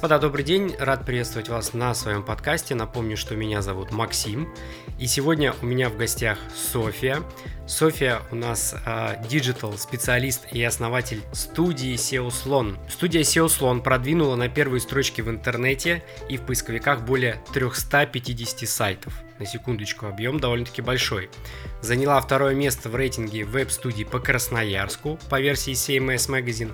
господа, добрый день. Рад приветствовать вас на своем подкасте. Напомню, что меня зовут Максим. И сегодня у меня в гостях София. София у нас digital uh, специалист и основатель студии SEO Слон. Студия SEO Слон продвинула на первые строчки в интернете и в поисковиках более 350 сайтов. На секундочку, объем довольно-таки большой. Заняла второе место в рейтинге веб-студий по Красноярску по версии CMS Magazine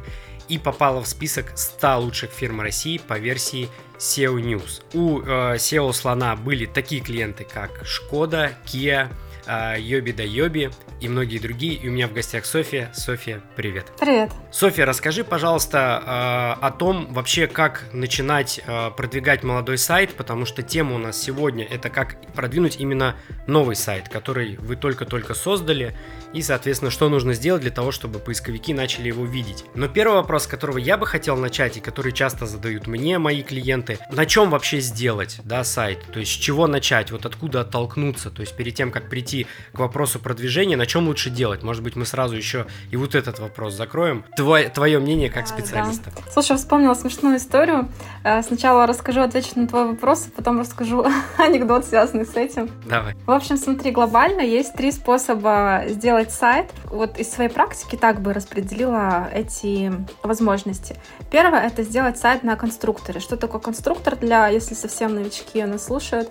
и попала в список 100 лучших фирм России по версии SEO News. У э, SEO Слона были такие клиенты, как Шкода, Kia, э, Йоби да Йоби и многие другие. И у меня в гостях София. София, привет. Привет. София, расскажи, пожалуйста, э, о том вообще, как начинать э, продвигать молодой сайт, потому что тема у нас сегодня это как продвинуть именно новый сайт, который вы только-только создали, и, соответственно, что нужно сделать для того, чтобы поисковики начали его видеть. Но первый вопрос, с которого я бы хотел начать, и который часто задают мне мои клиенты, на чем вообще сделать, да, сайт, то есть с чего начать, вот откуда оттолкнуться, то есть перед тем, как прийти к вопросу продвижения, на чем лучше делать, может быть, мы сразу еще и вот этот вопрос закроем. Твое, твое мнение как специалиста. Да. Слушай, вспомнила смешную историю. Э, сначала расскажу, отвечу на твой вопрос, а потом расскажу анекдот, связанный с этим. Давай. В общем, смотри, глобально есть три способа сделать сделать сайт, вот из своей практики так бы распределила эти возможности. Первое — это сделать сайт на конструкторе. Что такое конструктор для, если совсем новички нас слушают?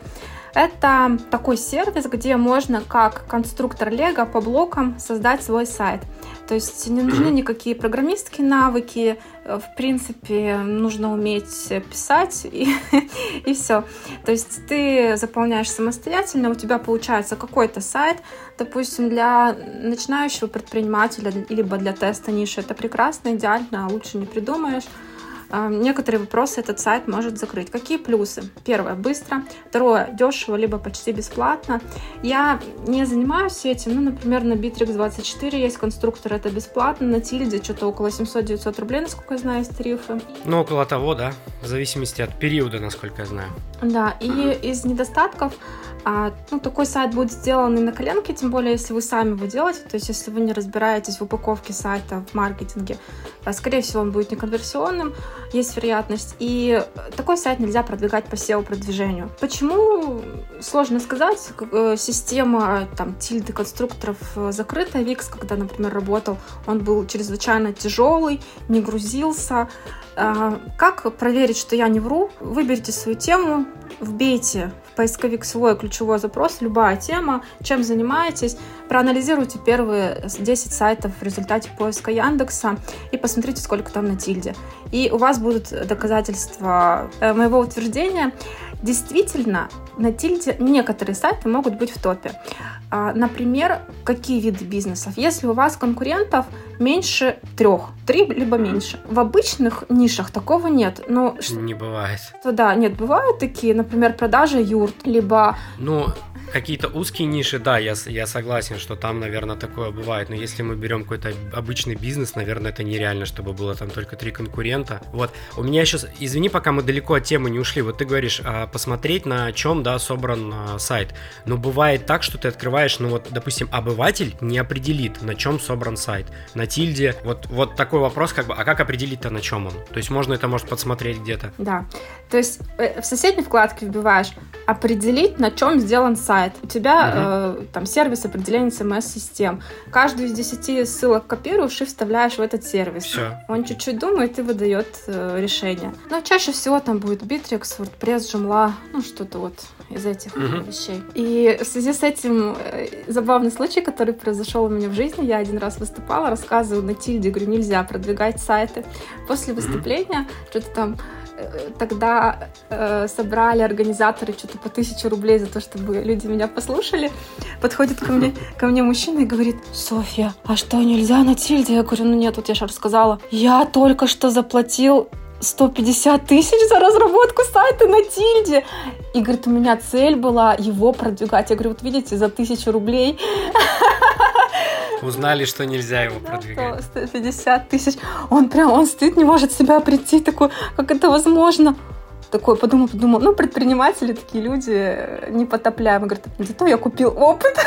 Это такой сервис, где можно как конструктор Лего по блокам создать свой сайт. То есть не нужны никакие программистские навыки, в принципе, нужно уметь писать и, и все. То есть ты заполняешь самостоятельно, у тебя получается какой-то сайт, допустим, для начинающего предпринимателя, либо для теста ниши. Это прекрасно, идеально, лучше не придумаешь. А, некоторые вопросы этот сайт может закрыть. Какие плюсы? Первое, быстро. Второе, дешево, либо почти бесплатно. Я не занимаюсь этим. Ну, например, на Bittrex24 есть конструктор, это бесплатно. На Тильде что-то около 700-900 рублей, насколько я знаю, из тарифы. Ну, около того, да. В зависимости от периода, насколько я знаю. Да, и из недостатков а, ну, такой сайт будет сделан и на коленке, тем более, если вы сами его делаете, то есть, если вы не разбираетесь в упаковке сайта, в маркетинге, а, скорее всего, он будет неконверсионным, есть вероятность. И такой сайт нельзя продвигать по SEO-продвижению. Почему? Сложно сказать. Э, система там тильды конструкторов э, закрыта. Викс, когда, например, работал, он был чрезвычайно тяжелый, не грузился. А, как проверить, что я не вру? Выберите свою тему, вбейте в поисковик свой ключевой запрос, любая тема, чем занимаетесь, проанализируйте первые 10 сайтов в результате поиска Яндекса и посмотрите, сколько там на тильде. И у вас будут доказательства э, моего утверждения. Действительно, на тильде некоторые сайты могут быть в топе. А, например, какие виды бизнесов? Если у вас конкурентов меньше трех, три либо меньше. В обычных нишах такого нет. Но не бывает. Да, нет, бывают такие, например, продажа юрт, либо... Ну, какие-то узкие ниши, да, я, я согласен, что там, наверное, такое бывает. Но если мы берем какой-то обычный бизнес, наверное, это нереально, чтобы было там только три конкурента. Вот. У меня еще, извини, пока мы далеко от темы не ушли. Вот ты говоришь, а, посмотреть на чем, да, собран а, сайт. Но бывает так, что ты открываешь, ну вот, допустим, обыватель не определит, на чем собран сайт. На тильде. Вот, вот такой вопрос, как бы, а как определить-то, на чем он? То есть можно это, может, подсмотреть где-то? Да. То есть э, в соседней вкладке вбиваешь определить, на чем сделан сайт сайт, у тебя uh-huh. э, там сервис определения CMS-систем. Каждую из десяти ссылок копируешь и вставляешь в этот сервис. Все. Он чуть-чуть думает и выдает э, решение. Но чаще всего там будет Bittrex, WordPress, Joomla, ну что-то вот из этих uh-huh. вещей. И в связи с этим э, забавный случай, который произошел у меня в жизни, я один раз выступала, рассказываю на тильде, говорю, нельзя продвигать сайты. После выступления uh-huh. что-то там тогда э, собрали организаторы что-то по тысяче рублей за то, чтобы люди меня послушали. Подходит ко мне, ко мне мужчина и говорит, Софья, а что, нельзя на тильде? Я говорю, ну нет, вот я же рассказала. Я только что заплатил 150 тысяч за разработку сайта на тильде. И говорит, у меня цель была его продвигать. Я говорю, вот видите, за тысячу рублей Узнали, что нельзя его продвигать. 150 тысяч. Он прям, он стоит, не может себя прийти, такой, как это возможно? Такой подумал, подумал, ну, предприниматели такие люди непотопляемые. Говорят, зато я купил опыт.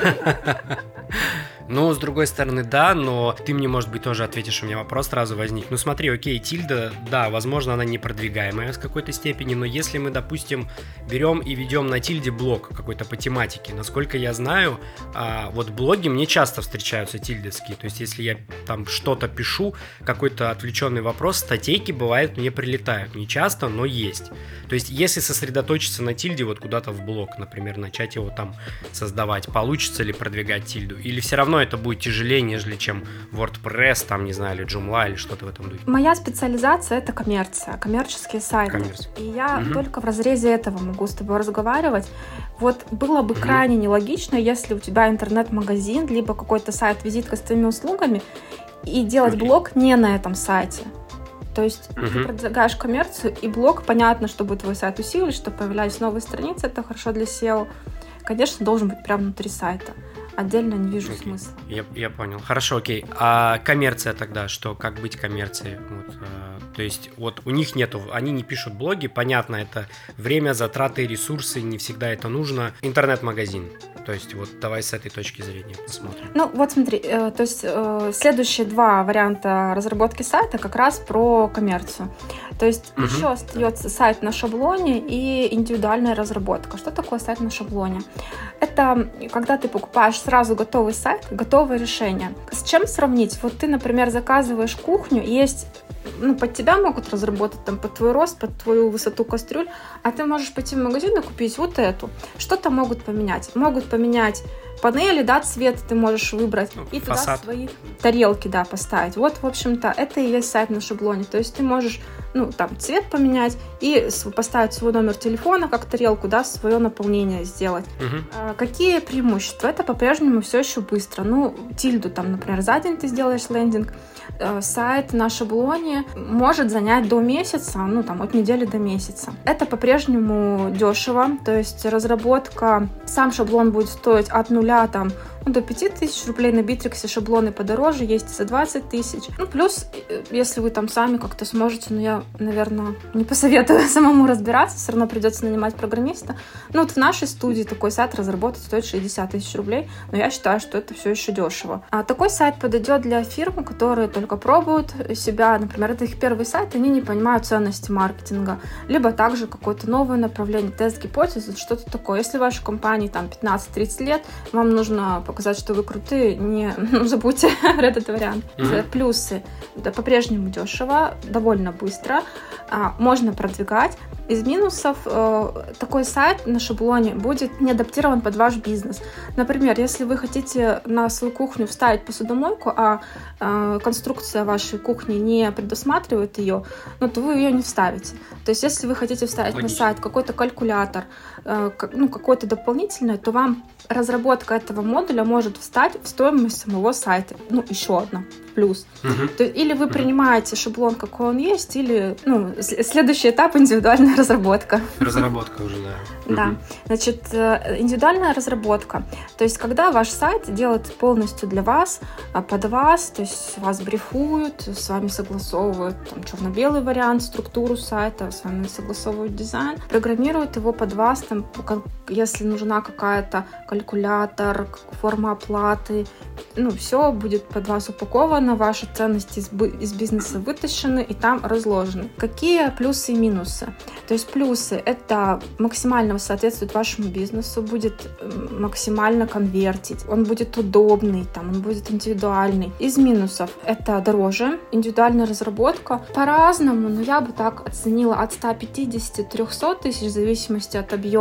Ну, с другой стороны, да, но ты мне, может быть, тоже ответишь, у меня вопрос сразу возник. Ну, смотри, окей, тильда, да, возможно, она непродвигаемая с какой-то степени, но если мы, допустим, берем и ведем на тильде блог какой-то по тематике, насколько я знаю, а, вот блоги мне часто встречаются тильдовские, то есть если я там что-то пишу, какой-то отвлеченный вопрос, статейки бывает мне прилетают, не часто, но есть. То есть если сосредоточиться на тильде, вот куда-то в блог, например, начать его там создавать, получится ли продвигать тильду, или все равно это будет тяжелее, нежели чем WordPress, там, не знаю, или Joomla, или что-то в этом духе. Моя специализация — это коммерция, коммерческие сайты. Коммерция. И я угу. только в разрезе этого могу с тобой разговаривать. Вот было бы угу. крайне нелогично, если у тебя интернет-магазин, либо какой-то сайт-визитка с твоими услугами, и делать okay. блог не на этом сайте. То есть uh-huh. ты продвигаешь коммерцию, и блог, понятно, чтобы твой сайт усилили, чтобы появлялись новые страницы, это хорошо для SEO. Конечно, должен быть прямо внутри сайта отдельно не вижу okay. смысла. Я, я понял. Хорошо, окей. А коммерция тогда, что, как быть коммерцией? Вот, э, то есть, вот у них нету, они не пишут блоги, понятно, это время, затраты, ресурсы, не всегда это нужно. Интернет-магазин. То есть, вот давай с этой точки зрения посмотрим. Ну, вот смотри, э, то есть, э, следующие два варианта разработки сайта как раз про коммерцию. То есть, угу. еще остается сайт на шаблоне и индивидуальная разработка. Что такое сайт на шаблоне? Это когда ты покупаешь сразу готовый сайт, готовое решение. С чем сравнить? Вот ты, например, заказываешь кухню, есть ну, под тебя могут разработать там под твой рост, под твою высоту кастрюль, а ты можешь пойти в магазин и купить вот эту. Что-то могут поменять. Могут поменять панели, да, цвет ты можешь выбрать ну, и фасад. туда свои тарелки, да, поставить. Вот, в общем-то, это и есть сайт на шаблоне. То есть ты можешь, ну, там, цвет поменять и поставить свой номер телефона как тарелку, да, свое наполнение сделать. Угу. А, какие преимущества? Это по-прежнему все еще быстро. Ну, тильду там, например, за день ты сделаешь лендинг, сайт на шаблоне может занять до месяца, ну там от недели до месяца. Это по-прежнему дешево, то есть разработка, сам шаблон будет стоить от нуля там ну, до 5 тысяч рублей. На Битриксе шаблоны подороже, есть за 20 тысяч. Ну, плюс, э, если вы там сами как-то сможете, ну, я, наверное, не посоветую самому разбираться, все равно придется нанимать программиста. Ну, вот в нашей студии такой сайт разработать стоит 60 тысяч рублей, но я считаю, что это все еще дешево. А такой сайт подойдет для фирм, которые только пробуют себя, например, это их первый сайт, они не понимают ценности маркетинга, либо также какое-то новое направление, тест гипотезы, что-то такое. Если вашей компании там 15-30 лет, вам нужно показать, что вы крутые, не ну, забудьте этот вариант. Mm-hmm. Плюсы. Да, по-прежнему дешево, довольно быстро, а, можно продвигать. Из минусов э, такой сайт на шаблоне будет не адаптирован под ваш бизнес. Например, если вы хотите на свою кухню вставить посудомойку, а э, конструкция вашей кухни не предусматривает ее, ну, то вы ее не вставите. То есть, если вы хотите вставить Логично. на сайт какой-то калькулятор, ну, какой-то дополнительный, то вам разработка этого модуля может встать в стоимость самого сайта. Ну, еще одна плюс. Угу. То, или вы принимаете шаблон, какой он есть, или ну, следующий этап индивидуальная разработка. Разработка уже, да. Да. Значит, э, индивидуальная разработка. То есть, когда ваш сайт делается полностью для вас, а, под вас, то есть вас брифуют, с вами согласовывают там, черно-белый вариант, структуру сайта, с вами согласовывают дизайн, программируют его под вас, там, если нужна какая-то калькулятор, форма оплаты, ну, все будет под вас упаковано, ваши ценности из, из бизнеса вытащены и там разложены. Какие плюсы и минусы? То есть плюсы — это максимально соответствует вашему бизнесу, будет максимально конвертить, он будет удобный, там, он будет индивидуальный. Из минусов это дороже, индивидуальная разработка по-разному, но я бы так оценила от 150-300 тысяч в зависимости от объема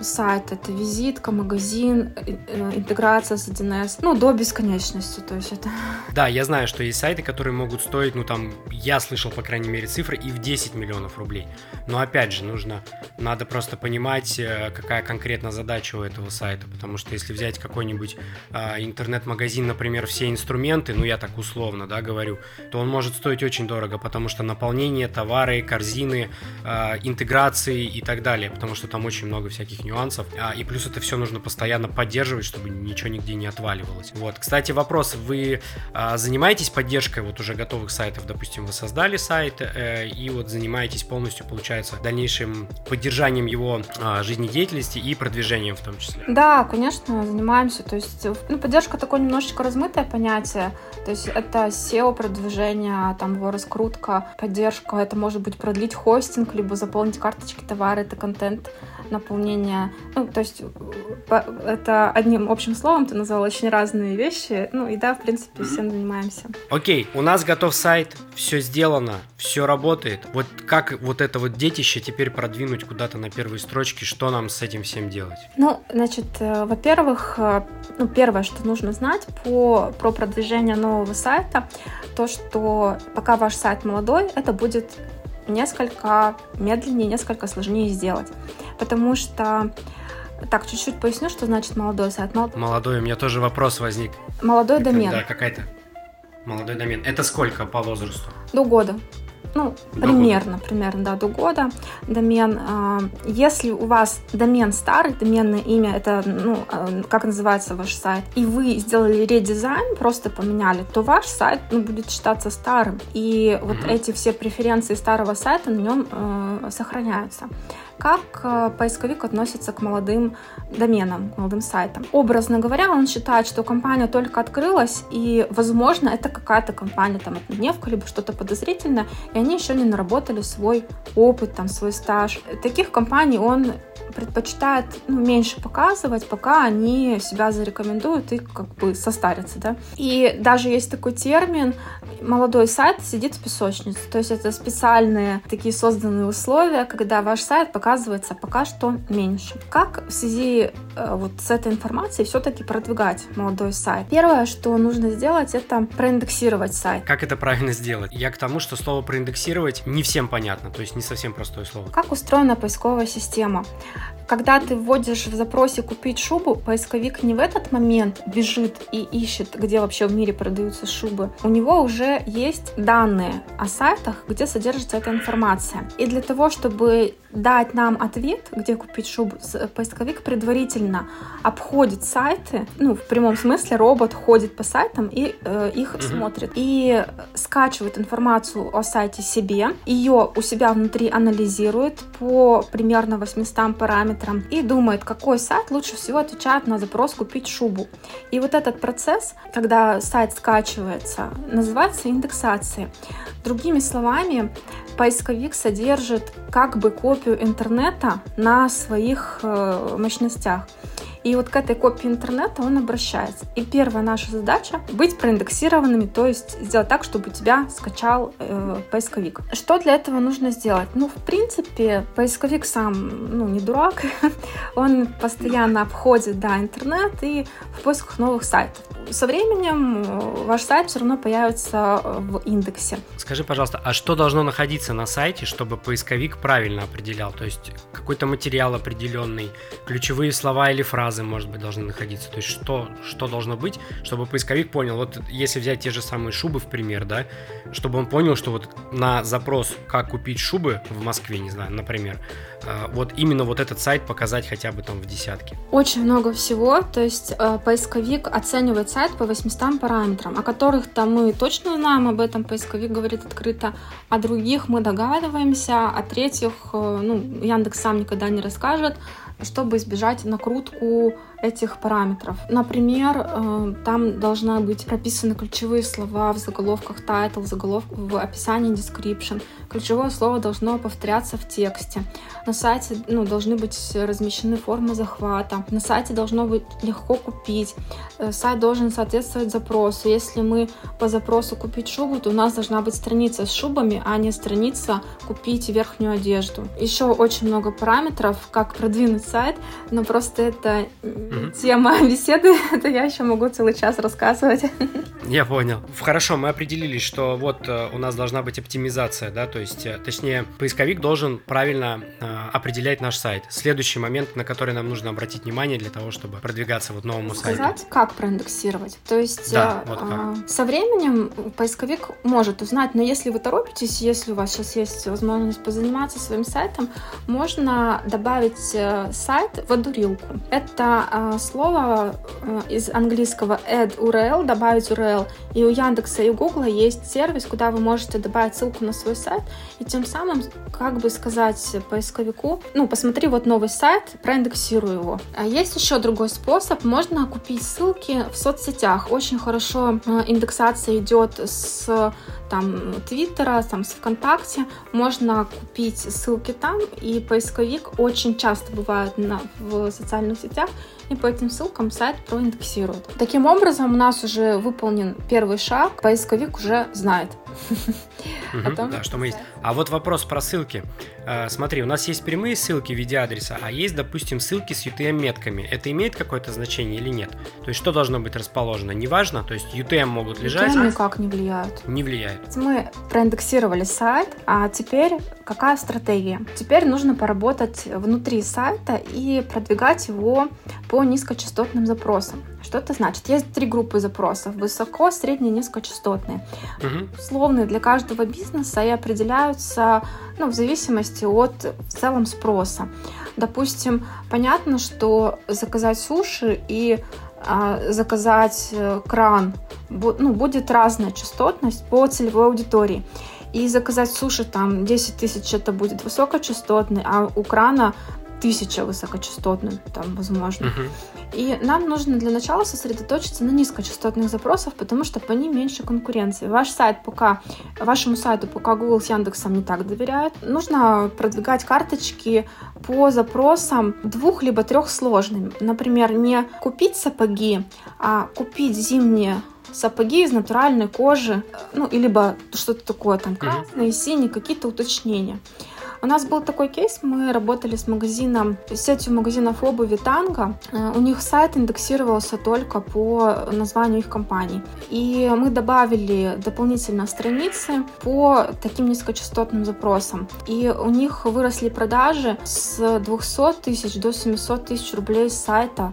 сайта. Это визитка, магазин, э, э, интеграция с 1С, ну, до бесконечности, то есть это... Да, я знаю, что есть сайты, которые могут стоить, ну, там, я слышал, по крайней мере, цифры и в 10 миллионов рублей. Но, опять же, нужно, надо просто понимать, э, какая конкретно задача у этого сайта, потому что если взять какой-нибудь э, интернет-магазин, например, все инструменты, ну я так условно, да, говорю, то он может стоить очень дорого, потому что наполнение, товары, корзины, э, интеграции и так далее, потому что там очень много всяких нюансов, а, и плюс это все нужно постоянно поддерживать, чтобы ничего нигде не отваливалось. Вот, кстати, вопрос, вы э, занимаетесь поддержкой вот уже готовых сайтов? Допустим, вы создали сайт э, и вот занимаетесь полностью, получается, дальнейшим поддержанием его э, жизнедеятельности и продвижением в том числе? Да, конечно, занимаемся. То есть, ну, поддержка такое немножечко размытое понятие. То есть это SEO-продвижение, там его раскрутка, поддержка. Это может быть продлить хостинг, либо заполнить карточки товара, это контент наполнение. Ну, то есть это одним общим словом ты назвал очень разные вещи. Ну и да, в принципе, всем занимаемся. Окей, у нас готов сайт, все сделано, все работает. Вот как вот это вот детище теперь продвинуть куда-то на первые строчки, что нам с этим всем делать? Ну, значит, э, во-первых, э, ну, первое, что нужно знать по, про продвижение нового сайта, то, что пока ваш сайт молодой, это будет несколько медленнее, несколько сложнее сделать. Потому что так, чуть-чуть поясню, что значит молодой сайт. Мол... Молодой, у меня тоже вопрос возник. Молодой Это, домен. Да, какая-то. Молодой домен. Это сколько по возрасту? До года. Ну, до примерно, года. примерно, да, до года домен. А, если у вас домен старый, доменное имя, это, ну, а, как называется ваш сайт, и вы сделали редизайн, просто поменяли, то ваш сайт ну, будет считаться старым. И вот mm-hmm. эти все преференции старого сайта на нем э, сохраняются как э, поисковик относится к молодым доменам, к молодым сайтам. Образно говоря, он считает, что компания только открылась, и, возможно, это какая-то компания, там, однодневка, либо что-то подозрительное, и они еще не наработали свой опыт, там, свой стаж. Таких компаний он предпочитает ну, меньше показывать, пока они себя зарекомендуют и как бы состарятся, да. И даже есть такой термин молодой сайт сидит в песочнице. То есть это специальные такие созданные условия, когда ваш сайт показывается пока что меньше. Как в связи э, вот с этой информацией все-таки продвигать молодой сайт? Первое, что нужно сделать, это проиндексировать сайт. Как это правильно сделать? Я к тому, что слово проиндексировать не всем понятно, то есть не совсем простое слово. Как устроена поисковая система? Когда ты вводишь в запросе «купить шубу», поисковик не в этот момент бежит и ищет, где вообще в мире продаются шубы. У него уже есть данные о сайтах, где содержится эта информация. И для того, чтобы дать нам ответ, где купить шубу, поисковик предварительно обходит сайты, ну, в прямом смысле, робот ходит по сайтам и э, их mm-hmm. смотрит. И скачивает информацию о сайте себе, ее у себя внутри анализирует по примерно 800 параметрам и думает, какой сайт лучше всего отвечает на запрос купить шубу. И вот этот процесс, когда сайт скачивается, называется индексацией. Другими словами, поисковик содержит как бы копию интернета на своих э, мощностях. И вот к этой копии интернета он обращается. И первая наша задача — быть проиндексированными, то есть сделать так, чтобы тебя скачал э, поисковик. Что для этого нужно сделать? Ну, в принципе, поисковик сам, ну, не дурак, он постоянно обходит, да, интернет и в поисках новых сайтов. Со временем э, ваш сайт все равно появится э, в индексе. Скажи, пожалуйста, а что должно находиться на сайте, чтобы поисковик правильно определял? То есть какой-то материал определенный, ключевые слова или фразы, фразы, может быть, должны находиться. То есть что, что должно быть, чтобы поисковик понял, вот если взять те же самые шубы в пример, да, чтобы он понял, что вот на запрос «как купить шубы» в Москве, не знаю, например, э, вот именно вот этот сайт показать хотя бы там в десятке. Очень много всего, то есть э, поисковик оценивает сайт по 800 параметрам, о которых там мы точно знаем, об этом поисковик говорит открыто, о других мы догадываемся, о третьих, э, ну, Яндекс сам никогда не расскажет, чтобы избежать накрутку этих параметров. Например, э, там должны быть прописаны ключевые слова в заголовках title, заголовок в описании description. Ключевое слово должно повторяться в тексте. На сайте ну, должны быть размещены формы захвата. На сайте должно быть легко купить. Э, сайт должен соответствовать запросу. Если мы по запросу купить шубу, то у нас должна быть страница с шубами, а не страница купить верхнюю одежду. Еще очень много параметров, как продвинуть сайт, но просто это угу. тема беседы, это я еще могу целый час рассказывать. Я понял. Хорошо, мы определились, что вот э, у нас должна быть оптимизация, да, то есть, э, точнее, поисковик должен правильно э, определять наш сайт. Следующий момент, на который нам нужно обратить внимание для того, чтобы продвигаться вот новому Сказать, сайту. Сказать, как проиндексировать. То есть, да, вот как. со временем поисковик может узнать, но если вы торопитесь, если у вас сейчас есть возможность позаниматься своим сайтом, можно добавить сайт в одурилку. Это э, слово э, из английского add URL, добавить URL. И у Яндекса и у Гугла есть сервис, куда вы можете добавить ссылку на свой сайт и тем самым, как бы сказать поисковику, ну, посмотри вот новый сайт, проиндексируй его. А есть еще другой способ. Можно купить ссылки в соцсетях. Очень хорошо э, индексация идет с там Твиттера, там с ВКонтакте. Можно купить ссылки там, и поисковик очень часто бывает на, в социальных сетях, и по этим ссылкам сайт проиндексирует. Таким образом, у нас уже выполнен первый шаг, поисковик уже знает. Угу, том, да, что мы есть. А вот вопрос про ссылки. А, смотри, у нас есть прямые ссылки в виде адреса, а есть, допустим, ссылки с UTM-метками. Это имеет какое-то значение или нет? То есть что должно быть расположено? Неважно, то есть UTM могут лежать? UTM никак не влияют. Не влияет. Мы проиндексировали сайт, а теперь какая стратегия? Теперь нужно поработать внутри сайта и продвигать его по низкочастотным запросам. Что это значит? Есть три группы запросов. Высоко, средние, низкочастотные. Угу. Условные для каждого бизнеса и определяются ну, в зависимости от в целом спроса. Допустим, понятно, что заказать суши и а, заказать э, кран ну, будет разная частотность по целевой аудитории. И заказать суши там 10 тысяч это будет высокочастотный, а у крана тысяча высокочастотных, там, возможно. Uh-huh. И нам нужно для начала сосредоточиться на низкочастотных запросах, потому что по ним меньше конкуренции. Ваш сайт пока, вашему сайту пока Google с Яндексом не так доверяют. Нужно продвигать карточки по запросам двух либо трех сложным. Например, не купить сапоги, а купить зимние сапоги из натуральной кожи, ну, и либо что-то такое там красное, синие, какие-то уточнения. У нас был такой кейс, мы работали с магазином, сетью магазинов обуви Танго. Э, у них сайт индексировался только по названию их компании. И мы добавили дополнительно страницы по таким низкочастотным запросам. И у них выросли продажи с 200 тысяч до 700 тысяч рублей с сайта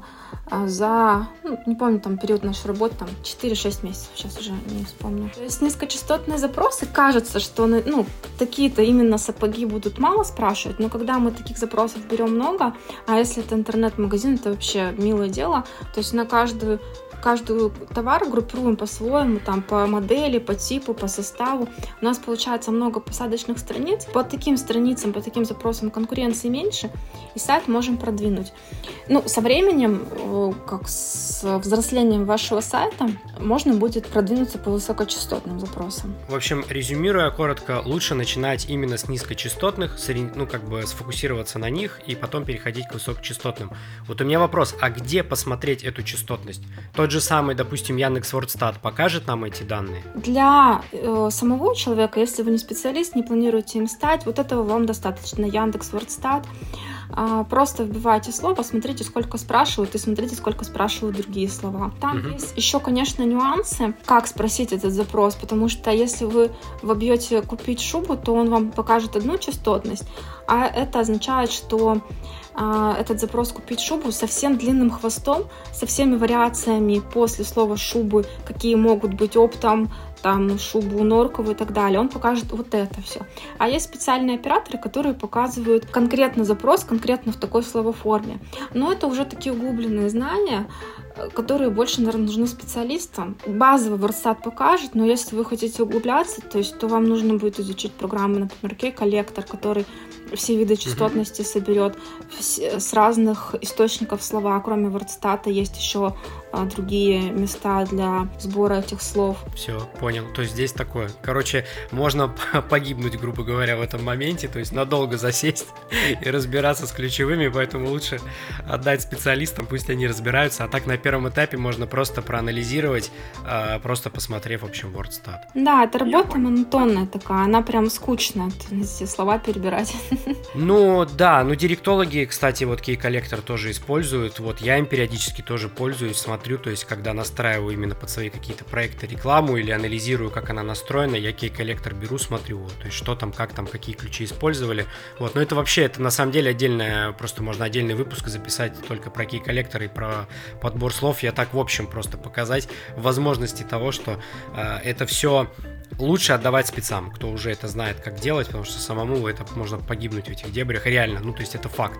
за, ну, не помню, там период нашей работы, там 4-6 месяцев, сейчас уже не вспомню. То есть низкочастотные запросы, кажется, что ну, такие-то именно сапоги будут мало спрашивать, но когда мы таких запросов берем много, а если это интернет-магазин, это вообще милое дело, то есть на каждую каждую товар группируем по-своему, там, по модели, по типу, по составу. У нас получается много посадочных страниц. По таким страницам, по таким запросам конкуренции меньше, и сайт можем продвинуть. Ну, со временем, э, как с взрослением вашего сайта, можно будет продвинуться по высокочастотным запросам. В общем, резюмируя коротко, лучше начинать именно с низкочастотных, ну, как бы сфокусироваться на них и потом переходить к высокочастотным. Вот у меня вопрос, а где посмотреть эту частотность? То тот же самый, допустим, Яндекс Вордстат покажет нам эти данные? Для э, самого человека, если вы не специалист, не планируете им стать, вот этого вам достаточно. Яндекс Вордстат. Э, просто вбивайте слово, смотрите, сколько спрашивают, и смотрите, сколько спрашивают другие слова. Там угу. есть еще, конечно, нюансы, как спросить этот запрос, потому что если вы вобьете купить шубу, то он вам покажет одну частотность, а это означает, что этот запрос купить шубу со всем длинным хвостом, со всеми вариациями после слова шубы, какие могут быть оптом, там шубу норковую и так далее, он покажет вот это все. А есть специальные операторы, которые показывают конкретно запрос, конкретно в такой словоформе. Но это уже такие углубленные знания, которые больше, наверное, нужны специалистам. Базовый WordStat покажет, но если вы хотите углубляться, то есть, то вам нужно будет изучить программы, например, K-коллектор, который все виды частотности соберет с разных источников слова, кроме WordStat есть еще а, другие места для сбора этих слов. Все, понял. То есть здесь такое. Короче, можно погибнуть, грубо говоря, в этом моменте, то есть надолго засесть и разбираться с ключевыми, поэтому лучше отдать специалистам, пусть они разбираются, а так на первом этапе можно просто проанализировать, а, просто посмотрев, в общем, WordStat. Да, это работа монотонная такая, она прям скучная, эти слова перебирать. Ну, да, ну директологи, кстати, вот кей-коллектор тоже используют, вот я им периодически тоже пользуюсь, смотрю то есть когда настраиваю именно под свои какие-то проекты рекламу или анализирую, как она настроена, я кей-коллектор беру, смотрю, вот, то есть что там, как там, какие ключи использовали. Вот, но это вообще, это на самом деле отдельное, просто можно отдельный выпуск записать только про кей-коллектор и про подбор слов. Я так в общем просто показать возможности того, что э, это все лучше отдавать спецам, кто уже это знает, как делать, потому что самому это можно погибнуть в этих дебрях, реально, ну то есть это факт.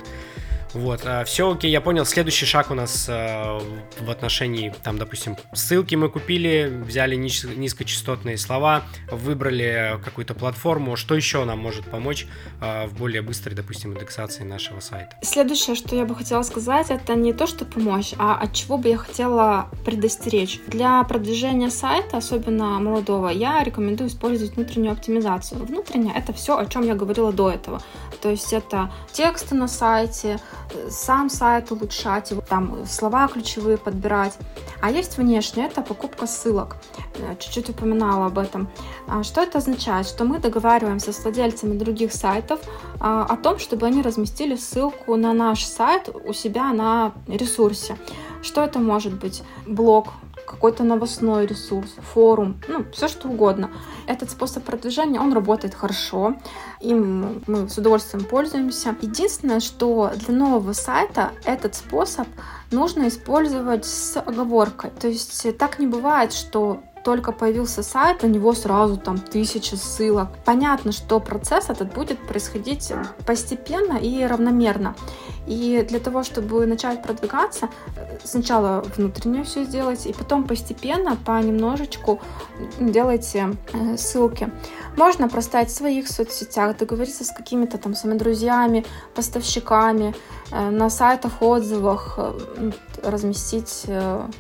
Вот, а, все окей, я понял. Следующий шаг у нас а, в отношении, там, допустим, ссылки мы купили, взяли низкочастотные слова, выбрали какую-то платформу. Что еще нам может помочь а, в более быстрой, допустим, индексации нашего сайта? Следующее, что я бы хотела сказать, это не то, что помочь, а от чего бы я хотела предостеречь. Для продвижения сайта, особенно молодого, я рекомендую использовать внутреннюю оптимизацию. Внутренняя — это все, о чем я говорила до этого. То есть это тексты на сайте, сам сайт улучшать, там слова ключевые подбирать. А есть внешне, это покупка ссылок. Э, чуть-чуть упоминала об этом. А что это означает? Что мы договариваемся с владельцами других сайтов а, о том, чтобы они разместили ссылку на наш сайт у себя на ресурсе. Что это может быть? Блог, какой-то новостной ресурс, форум, ну, все что угодно. Этот способ продвижения, он работает хорошо, им мы с удовольствием пользуемся. Единственное, что для нового сайта этот способ нужно использовать с оговоркой. То есть так не бывает, что только появился сайт, у него сразу там тысячи ссылок. Понятно, что процесс этот будет происходить постепенно и равномерно. И для того, чтобы начать продвигаться, сначала внутреннее все сделать, и потом постепенно, понемножечку делайте э, ссылки. Можно проставить в своих соцсетях, договориться с какими-то там своими друзьями, поставщиками, э, на сайтах, отзывах, э, разместить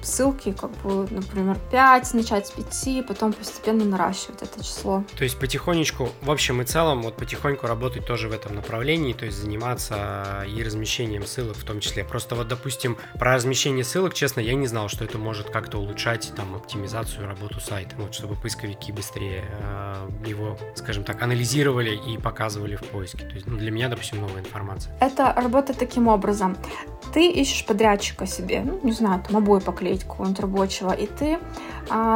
ссылки, как бы, например, 5, начать с 5, потом постепенно наращивать это число. То есть потихонечку, в общем и целом, вот потихоньку работать тоже в этом направлении, то есть заниматься и размещением ссылок в том числе. Просто вот, допустим, про размещение ссылок, честно, я не знал, что это может как-то улучшать там оптимизацию работу сайта, вот, чтобы поисковики быстрее э, его, скажем так, анализировали и показывали в поиске. То есть ну, для меня, допустим, новая информация. Это работает таким образом. Ты ищешь подрядчика себе, ну, не знаю, там обои поклеить какого-нибудь рабочего, и ты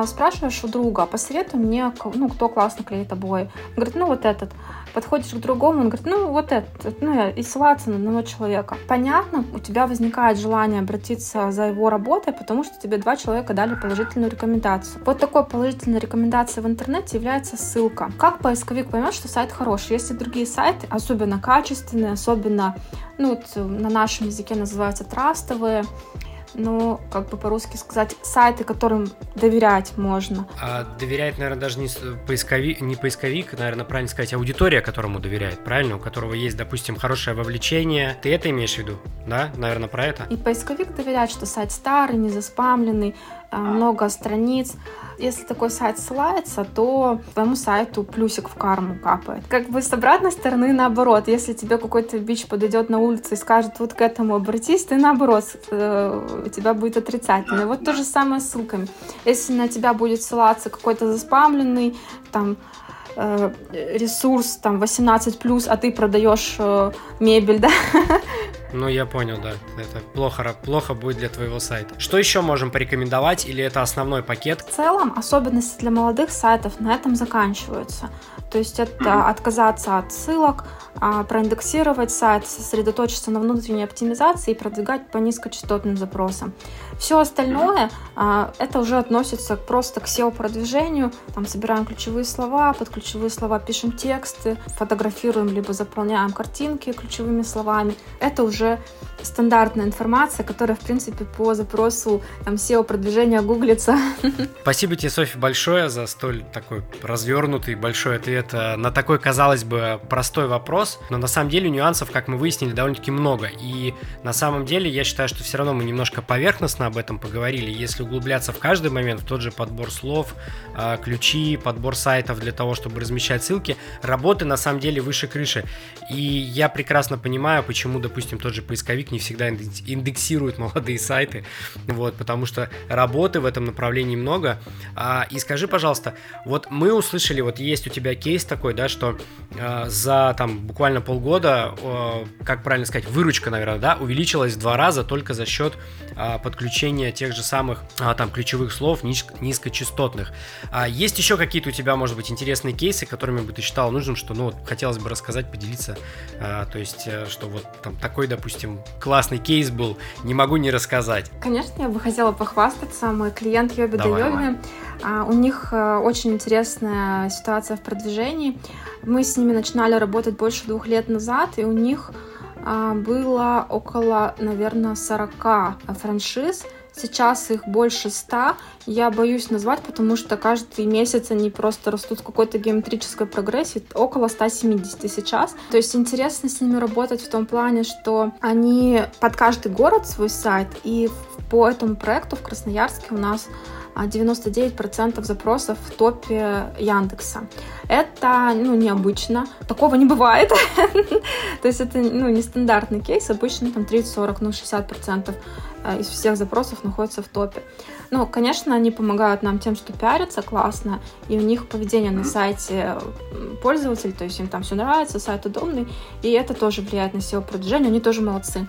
спрашиваешь у друга, посоветуй мне, ну, кто классно клеит обои. Он говорит, ну, вот этот. Подходишь к другому, он говорит, ну, вот этот. Ну, и ссылаться на одного человека. Понятно, у тебя возникает желание обратиться за его работой, потому что тебе два человека дали положительную рекомендацию. Вот такой положительной рекомендацией в интернете является ссылка. Как поисковик поймет, что сайт хороший? Если другие сайты, особенно качественные, особенно, ну, на нашем языке называются трастовые, ну, как бы по-русски сказать, сайты, которым доверять можно. А доверяет, наверное, даже не поисковик, не поисковик, наверное, правильно сказать, аудитория, которому доверяет, правильно? У которого есть, допустим, хорошее вовлечение. Ты это имеешь в виду, да? Наверное, про это? И поисковик доверяет, что сайт старый, не заспамленный, а, много страниц. Если такой сайт ссылается, то твоему сайту плюсик в карму капает. Как бы с обратной стороны наоборот. Если тебе какой-то бич подойдет на улице и скажет, вот к этому обратись, ты наоборот, э, у тебя будет отрицательный. Вот то же самое с ссылками. Если на тебя будет ссылаться какой-то заспамленный, там, э, ресурс там 18 плюс, а ты продаешь э, мебель, да, Ну, я понял, да. Это плохо, плохо будет для твоего сайта. Что еще можем порекомендовать или это основной пакет? В целом, особенности для молодых сайтов на этом заканчиваются. То есть это отказаться от ссылок, а, проиндексировать сайт, сосредоточиться на внутренней оптимизации и продвигать по низкочастотным запросам. Все остальное, а, это уже относится просто к SEO-продвижению. Там собираем ключевые слова, под ключевые слова пишем тексты, фотографируем либо заполняем картинки ключевыми словами. Это уже стандартная информация, которая, в принципе, по запросу там, SEO-продвижения гуглится. Спасибо тебе, Софья, большое за столь такой развернутый большой ответ на такой, казалось бы, простой вопрос, но на самом деле нюансов, как мы выяснили, довольно-таки много. И на самом деле я считаю, что все равно мы немножко поверхностно об этом поговорили. Если углубляться в каждый момент, в тот же подбор слов, а, ключи, подбор сайтов для того, чтобы размещать ссылки, работы на самом деле выше крыши. И я прекрасно понимаю, почему, допустим, тот же поисковик не всегда индексирует молодые сайты, вот, потому что работы в этом направлении много. А, и скажи, пожалуйста, вот мы услышали, вот есть у тебя кейс такой, да, что а, за там буквально полгода, а, как правильно сказать, выручка, наверное, да, увеличилась в два раза только за счет а, подключения тех же самых а, там ключевых слов низ, низкочастотных. А, есть еще какие-то у тебя, может быть, интересные кейсы, которыми бы ты считал нужным, что, ну, хотелось бы рассказать, поделиться, а, то есть, э, что вот там такой, допустим, классный кейс был, не могу не рассказать. Конечно, я бы хотела похвастаться. Мой клиент Йоби да Йоби. А, у них э, очень интересная ситуация в продвижении. Мы с ними начинали работать больше двух лет назад, и у них а, было около, наверное, 40 франшиз. Сейчас их больше 100. Я боюсь назвать, потому что каждый месяц они просто растут в какой-то геометрической прогрессии. Около 170 сейчас. То есть интересно с ними работать в том плане, что они под каждый город свой сайт. И по этому проекту в Красноярске у нас 99% запросов в топе Яндекса. Это, ну, необычно. Такого не бывает. То есть это, ну, не стандартный кейс. Обычно там 30-40, ну, 60% э, из всех запросов находятся в топе. Ну, конечно, они помогают нам тем, что пиарятся классно, и у них поведение на сайте пользователей, то есть им там все нравится, сайт удобный, и это тоже влияет на SEO-продвижение, они тоже молодцы.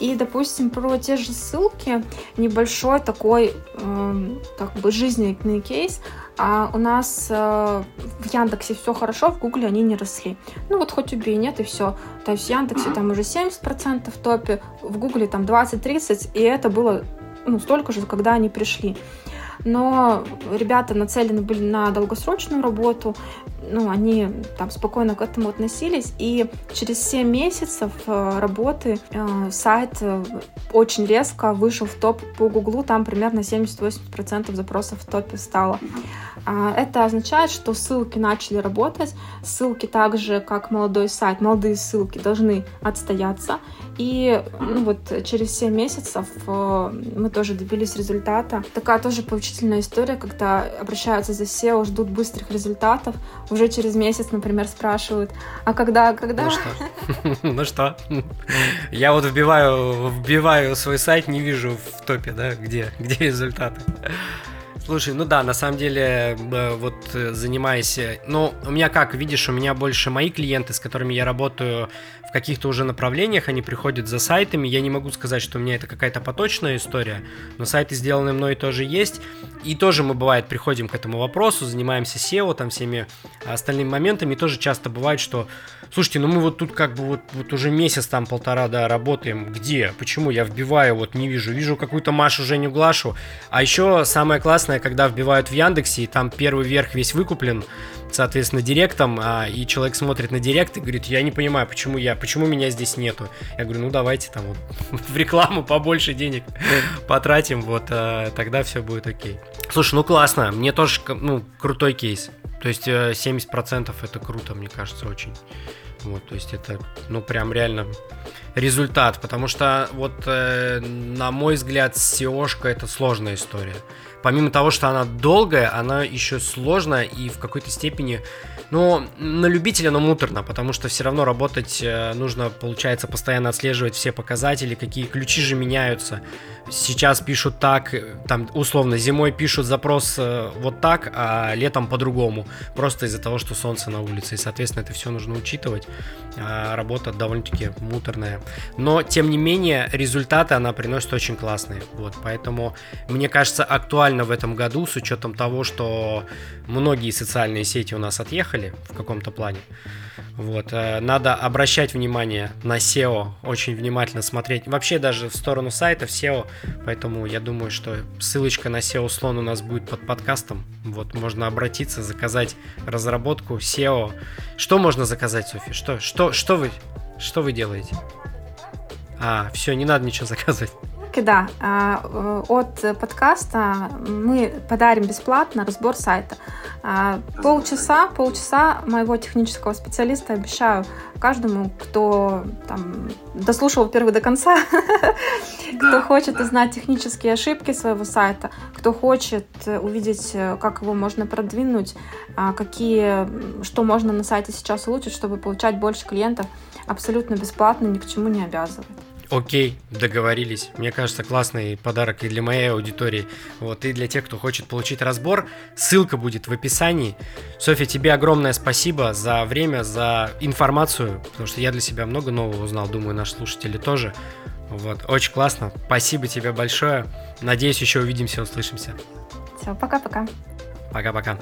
И, допустим, про те же ссылки, небольшой такой э, как бы жизненный кейс. А у нас э, в Яндексе все хорошо, в Гугле они не росли. Ну вот хоть убей, нет, и все. То есть в Яндексе там уже 70% в топе, в Гугле там 20-30, и это было ну, столько же, когда они пришли но ребята нацелены были на долгосрочную работу, ну, они там спокойно к этому относились, и через 7 месяцев э, работы э, сайт э, очень резко вышел в топ по Гуглу, там примерно 70-80% запросов в топе стало. А, это означает, что ссылки начали работать, ссылки также, как молодой сайт, молодые ссылки должны отстояться, и ну, вот через 7 месяцев мы тоже добились результата. Такая тоже поучительная история, когда обращаются за SEO, ждут быстрых результатов, уже через месяц, например, спрашивают, а когда, когда? Ну что? Ну что? Я вот вбиваю, вбиваю свой сайт, не вижу в топе, да, где, где результаты. Слушай, ну да, на самом деле, э, вот э, занимаясь... Ну, у меня как, видишь, у меня больше мои клиенты, с которыми я работаю в каких-то уже направлениях, они приходят за сайтами. Я не могу сказать, что у меня это какая-то поточная история, но сайты, сделанные мной, тоже есть. И тоже мы, бывает, приходим к этому вопросу, занимаемся SEO, там, всеми остальными моментами. И тоже часто бывает, что, слушайте, ну мы вот тут как бы вот, вот уже месяц, там, полтора, да, работаем. Где? Почему? Я вбиваю, вот не вижу. Вижу какую-то Машу, Женю, Глашу. А еще самое классное, когда вбивают в Яндексе, и там первый верх весь выкуплен, соответственно, директом, а, и человек смотрит на директ и говорит, я не понимаю, почему я, почему меня здесь нету. Я говорю, ну давайте там вот в рекламу побольше денег потратим, вот а, тогда все будет окей. Слушай, ну классно, мне тоже, ну, крутой кейс. То есть 70% э, это круто, мне кажется, очень. Вот, то есть это, ну, прям реально результат, потому что вот, э, на мой взгляд, seo это сложная история помимо того, что она долгая, она еще сложная и в какой-то степени, ну, на любителя, но муторно, потому что все равно работать э, нужно, получается, постоянно отслеживать все показатели, какие ключи же меняются. Сейчас пишут так, там, условно, зимой пишут запрос э, вот так, а летом по-другому, просто из-за того, что солнце на улице, и, соответственно, это все нужно учитывать. А работа довольно-таки муторная. Но, тем не менее, результаты она приносит очень классные, вот, поэтому, мне кажется, актуально в этом году с учетом того, что многие социальные сети у нас отъехали в каком-то плане. Вот, э, надо обращать внимание на SEO, очень внимательно смотреть. Вообще даже в сторону сайта в SEO, поэтому я думаю, что ссылочка на SEO слон у нас будет под подкастом. Вот, можно обратиться, заказать разработку SEO. Что можно заказать, Софи? Что, что, что вы, что вы делаете? А, все, не надо ничего заказывать ссылки, да, а, э, от подкаста мы подарим бесплатно разбор сайта. А, полчаса, полчаса моего технического специалиста обещаю каждому, кто там дослушал, во-первых, до конца, кто хочет узнать технические ошибки своего сайта, кто хочет увидеть, как его можно продвинуть, какие, что можно на сайте сейчас улучшить, чтобы получать больше клиентов, абсолютно бесплатно, ни к чему не обязывает. Окей, договорились. Мне кажется, классный подарок и для моей аудитории. Вот, и для тех, кто хочет получить разбор. Ссылка будет в описании. Софья, тебе огромное спасибо за время, за информацию, потому что я для себя много нового узнал, думаю, наши слушатели тоже. Вот, очень классно. Спасибо тебе большое. Надеюсь, еще увидимся, услышимся. Все, пока-пока. Пока-пока.